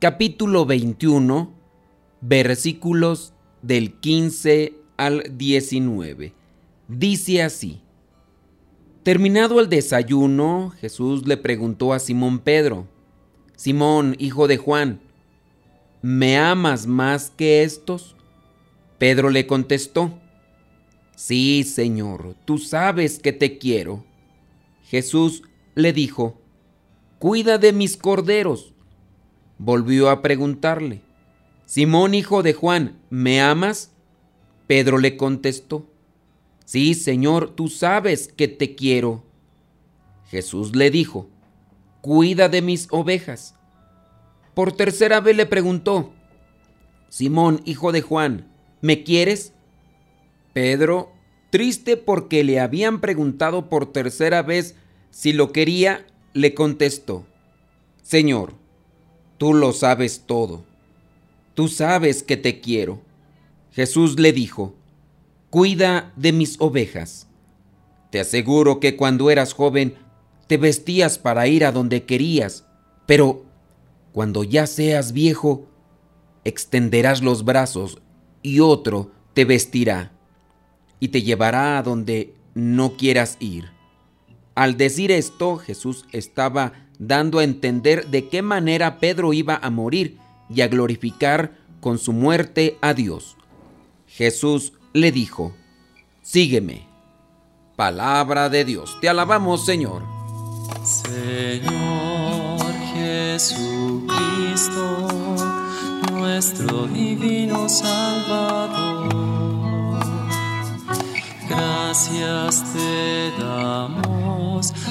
capítulo 21, versículos del 15 al 19. Dice así, Terminado el desayuno, Jesús le preguntó a Simón Pedro, Simón, hijo de Juan, ¿me amas más que estos? Pedro le contestó, Sí, Señor, tú sabes que te quiero. Jesús le dijo, Cuida de mis corderos. Volvió a preguntarle, Simón hijo de Juan, ¿me amas? Pedro le contestó, Sí, Señor, tú sabes que te quiero. Jesús le dijo, Cuida de mis ovejas. Por tercera vez le preguntó, Simón, hijo de Juan, ¿me quieres? Pedro Triste porque le habían preguntado por tercera vez si lo quería, le contestó, Señor, tú lo sabes todo, tú sabes que te quiero. Jesús le dijo, Cuida de mis ovejas. Te aseguro que cuando eras joven te vestías para ir a donde querías, pero cuando ya seas viejo, extenderás los brazos y otro te vestirá y te llevará a donde no quieras ir. Al decir esto, Jesús estaba dando a entender de qué manera Pedro iba a morir y a glorificar con su muerte a Dios. Jesús le dijo, Sígueme. Palabra de Dios. Te alabamos, Señor. Señor Jesucristo, nuestro divino Salvador Gracias te damos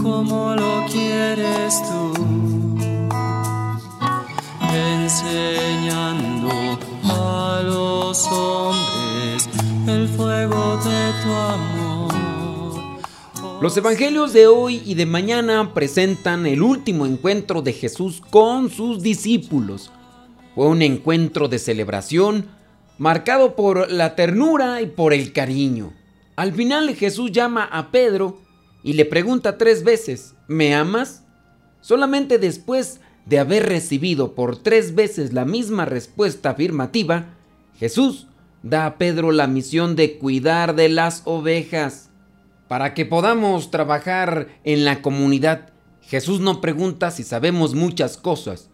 como lo quieres tú, enseñando a los hombres el fuego de tu amor. Los evangelios de hoy y de mañana presentan el último encuentro de Jesús con sus discípulos. Fue un encuentro de celebración, marcado por la ternura y por el cariño. Al final Jesús llama a Pedro y le pregunta tres veces, ¿me amas? Solamente después de haber recibido por tres veces la misma respuesta afirmativa, Jesús da a Pedro la misión de cuidar de las ovejas. Para que podamos trabajar en la comunidad, Jesús no pregunta si sabemos muchas cosas.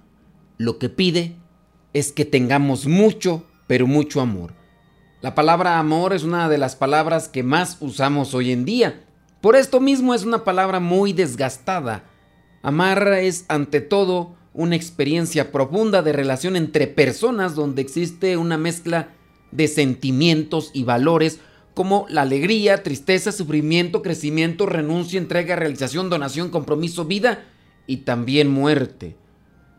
Lo que pide es que tengamos mucho pero mucho amor. La palabra amor es una de las palabras que más usamos hoy en día. Por esto mismo es una palabra muy desgastada. Amar es ante todo una experiencia profunda de relación entre personas donde existe una mezcla de sentimientos y valores como la alegría, tristeza, sufrimiento, crecimiento, renuncia, entrega, realización, donación, compromiso, vida y también muerte.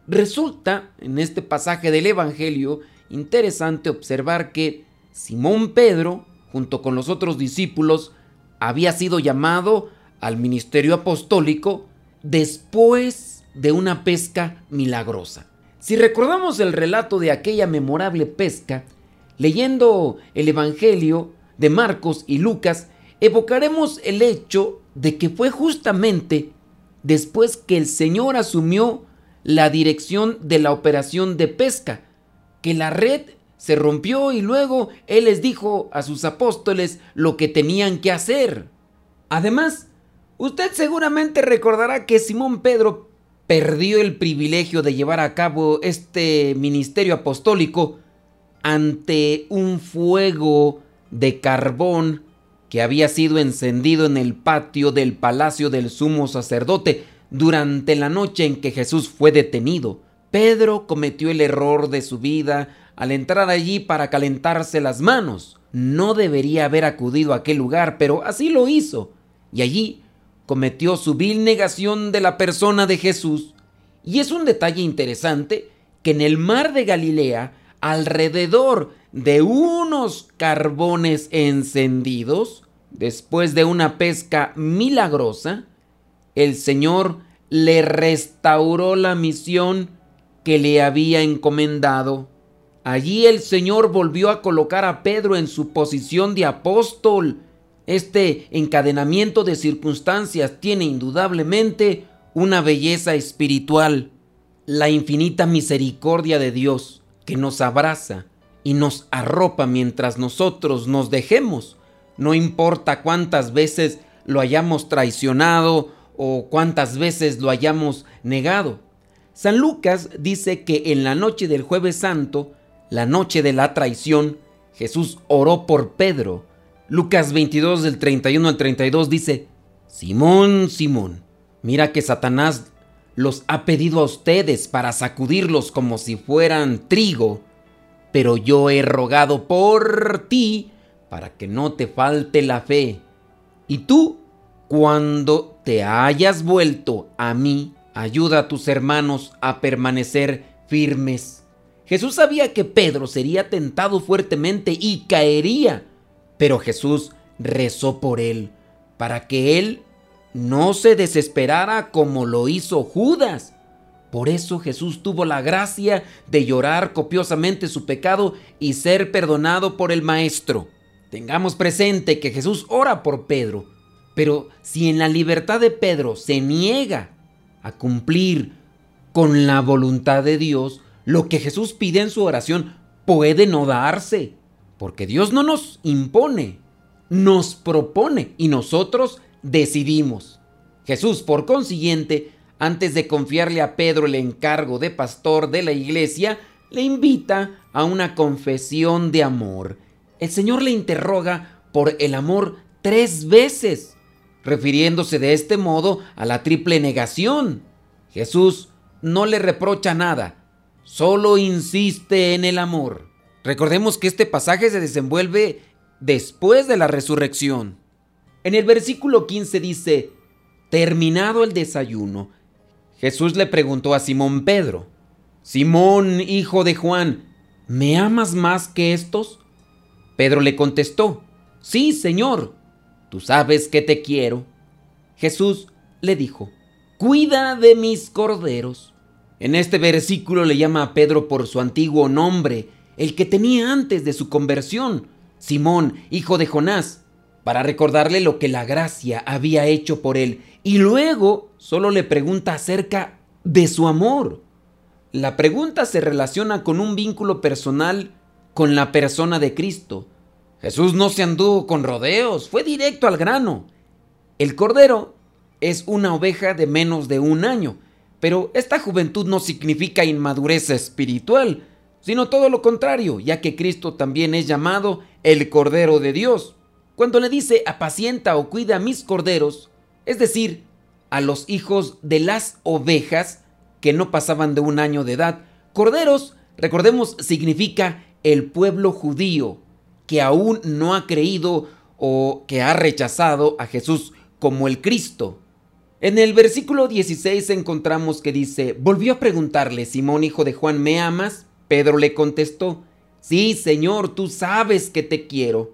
Resulta en este pasaje del Evangelio interesante observar que Simón Pedro, junto con los otros discípulos, había sido llamado al ministerio apostólico después de una pesca milagrosa. Si recordamos el relato de aquella memorable pesca, leyendo el Evangelio de Marcos y Lucas, evocaremos el hecho de que fue justamente después que el Señor asumió la dirección de la operación de pesca, que la red se rompió y luego Él les dijo a sus apóstoles lo que tenían que hacer. Además, usted seguramente recordará que Simón Pedro perdió el privilegio de llevar a cabo este ministerio apostólico ante un fuego de carbón que había sido encendido en el patio del palacio del sumo sacerdote durante la noche en que Jesús fue detenido. Pedro cometió el error de su vida al entrar allí para calentarse las manos. No debería haber acudido a aquel lugar, pero así lo hizo. Y allí cometió su vil negación de la persona de Jesús. Y es un detalle interesante que en el mar de Galilea, alrededor de unos carbones encendidos, después de una pesca milagrosa, el Señor le restauró la misión que le había encomendado. Allí el Señor volvió a colocar a Pedro en su posición de apóstol. Este encadenamiento de circunstancias tiene indudablemente una belleza espiritual, la infinita misericordia de Dios que nos abraza y nos arropa mientras nosotros nos dejemos. No importa cuántas veces lo hayamos traicionado o cuántas veces lo hayamos negado. San Lucas dice que en la noche del jueves santo, la noche de la traición, Jesús oró por Pedro. Lucas 22 del 31 al 32 dice, Simón, Simón, mira que Satanás los ha pedido a ustedes para sacudirlos como si fueran trigo, pero yo he rogado por ti para que no te falte la fe. Y tú, cuando te hayas vuelto a mí, ayuda a tus hermanos a permanecer firmes. Jesús sabía que Pedro sería tentado fuertemente y caería, pero Jesús rezó por él, para que él no se desesperara como lo hizo Judas. Por eso Jesús tuvo la gracia de llorar copiosamente su pecado y ser perdonado por el Maestro. Tengamos presente que Jesús ora por Pedro, pero si en la libertad de Pedro se niega a cumplir con la voluntad de Dios, lo que Jesús pide en su oración puede no darse, porque Dios no nos impone, nos propone y nosotros decidimos. Jesús, por consiguiente, antes de confiarle a Pedro el encargo de pastor de la iglesia, le invita a una confesión de amor. El Señor le interroga por el amor tres veces, refiriéndose de este modo a la triple negación. Jesús no le reprocha nada, solo insiste en el amor. Recordemos que este pasaje se desenvuelve después de la resurrección. En el versículo 15 dice, terminado el desayuno, Jesús le preguntó a Simón Pedro, Simón, hijo de Juan, ¿me amas más que estos? Pedro le contestó, Sí, Señor, tú sabes que te quiero. Jesús le dijo, Cuida de mis corderos. En este versículo le llama a Pedro por su antiguo nombre, el que tenía antes de su conversión, Simón, hijo de Jonás, para recordarle lo que la gracia había hecho por él, y luego solo le pregunta acerca de su amor. La pregunta se relaciona con un vínculo personal con la persona de Cristo. Jesús no se anduvo con rodeos, fue directo al grano. El Cordero es una oveja de menos de un año, pero esta juventud no significa inmadurez espiritual, sino todo lo contrario, ya que Cristo también es llamado el Cordero de Dios. Cuando le dice apacienta o cuida a mis corderos, es decir, a los hijos de las ovejas que no pasaban de un año de edad, corderos, recordemos, significa el pueblo judío que aún no ha creído o que ha rechazado a Jesús como el Cristo. En el versículo 16 encontramos que dice, volvió a preguntarle, Simón hijo de Juan, ¿me amas? Pedro le contestó, sí, Señor, tú sabes que te quiero.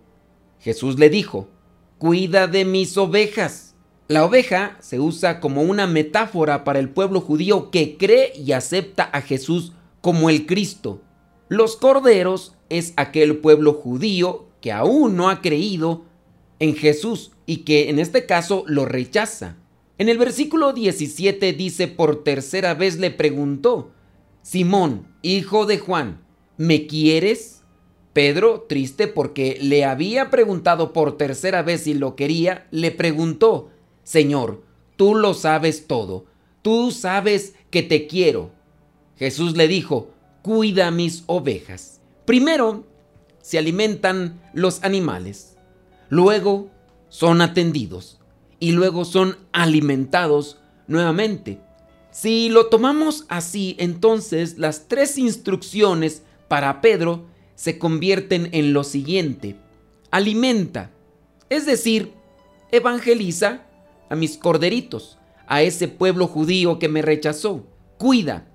Jesús le dijo, cuida de mis ovejas. La oveja se usa como una metáfora para el pueblo judío que cree y acepta a Jesús como el Cristo. Los corderos es aquel pueblo judío que aún no ha creído en Jesús y que en este caso lo rechaza. En el versículo 17 dice por tercera vez le preguntó, Simón, hijo de Juan, ¿me quieres? Pedro, triste porque le había preguntado por tercera vez si lo quería, le preguntó, Señor, tú lo sabes todo, tú sabes que te quiero. Jesús le dijo, cuida mis ovejas. Primero se alimentan los animales, luego son atendidos y luego son alimentados nuevamente. Si lo tomamos así, entonces las tres instrucciones para Pedro se convierten en lo siguiente. Alimenta, es decir, evangeliza a mis corderitos, a ese pueblo judío que me rechazó. Cuida,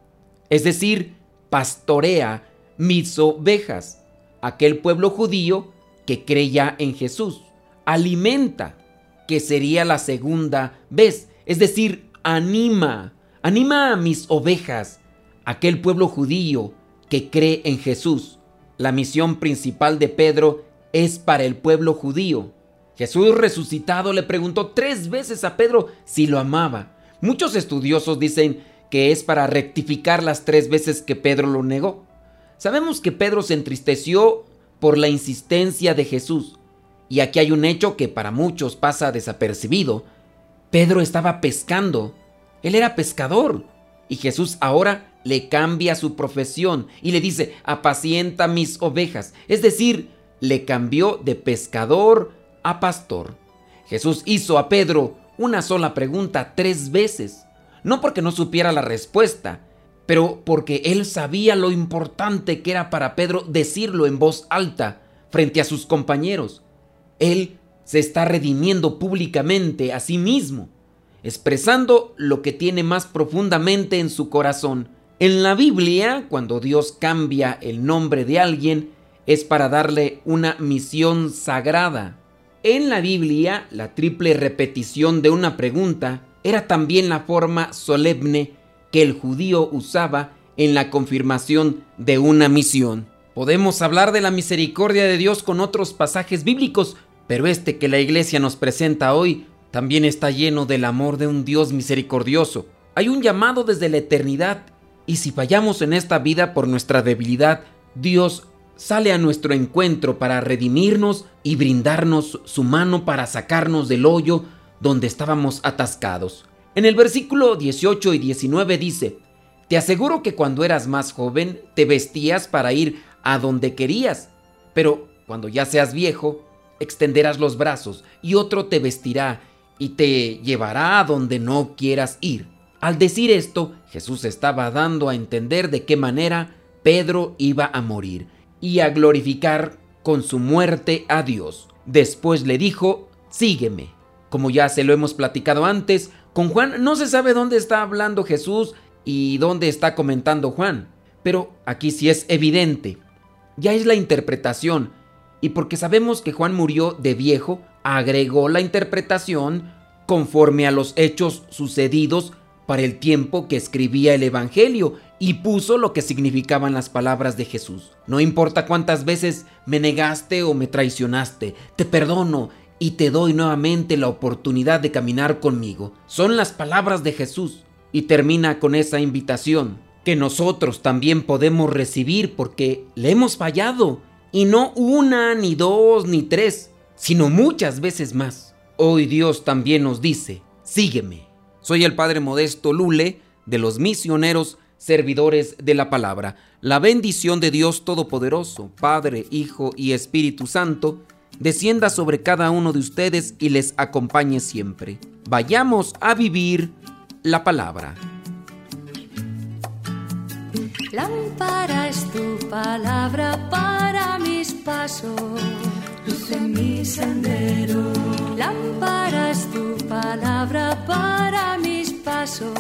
es decir, pastorea mis ovejas, aquel pueblo judío que creía en Jesús. Alimenta, que sería la segunda vez, es decir, anima, anima a mis ovejas, aquel pueblo judío que cree en Jesús. La misión principal de Pedro es para el pueblo judío. Jesús resucitado le preguntó tres veces a Pedro si lo amaba. Muchos estudiosos dicen que es para rectificar las tres veces que Pedro lo negó. Sabemos que Pedro se entristeció por la insistencia de Jesús. Y aquí hay un hecho que para muchos pasa desapercibido. Pedro estaba pescando. Él era pescador. Y Jesús ahora le cambia su profesión y le dice, apacienta mis ovejas. Es decir, le cambió de pescador a pastor. Jesús hizo a Pedro una sola pregunta tres veces. No porque no supiera la respuesta, pero porque él sabía lo importante que era para Pedro decirlo en voz alta frente a sus compañeros. Él se está redimiendo públicamente a sí mismo, expresando lo que tiene más profundamente en su corazón. En la Biblia, cuando Dios cambia el nombre de alguien, es para darle una misión sagrada. En la Biblia, la triple repetición de una pregunta era también la forma solemne que el judío usaba en la confirmación de una misión. Podemos hablar de la misericordia de Dios con otros pasajes bíblicos, pero este que la iglesia nos presenta hoy también está lleno del amor de un Dios misericordioso. Hay un llamado desde la eternidad y si fallamos en esta vida por nuestra debilidad, Dios sale a nuestro encuentro para redimirnos y brindarnos su mano para sacarnos del hoyo donde estábamos atascados. En el versículo 18 y 19 dice, Te aseguro que cuando eras más joven te vestías para ir a donde querías, pero cuando ya seas viejo, extenderás los brazos y otro te vestirá y te llevará a donde no quieras ir. Al decir esto, Jesús estaba dando a entender de qué manera Pedro iba a morir y a glorificar con su muerte a Dios. Después le dijo, sígueme. Como ya se lo hemos platicado antes, con Juan no se sabe dónde está hablando Jesús y dónde está comentando Juan, pero aquí sí es evidente. Ya es la interpretación y porque sabemos que Juan murió de viejo, agregó la interpretación conforme a los hechos sucedidos para el tiempo que escribía el Evangelio y puso lo que significaban las palabras de Jesús. No importa cuántas veces me negaste o me traicionaste, te perdono y te doy nuevamente la oportunidad de caminar conmigo. Son las palabras de Jesús y termina con esa invitación que nosotros también podemos recibir porque le hemos fallado y no una, ni dos, ni tres, sino muchas veces más. Hoy Dios también nos dice, sígueme. Soy el Padre Modesto Lule de los misioneros servidores de la palabra. La bendición de Dios Todopoderoso, Padre, Hijo y Espíritu Santo, descienda sobre cada uno de ustedes y les acompañe siempre. Vayamos a vivir la palabra. Lámpara es tu palabra para mis pasos, luz en mi sendero. Lámpara es tu palabra para mis pasos,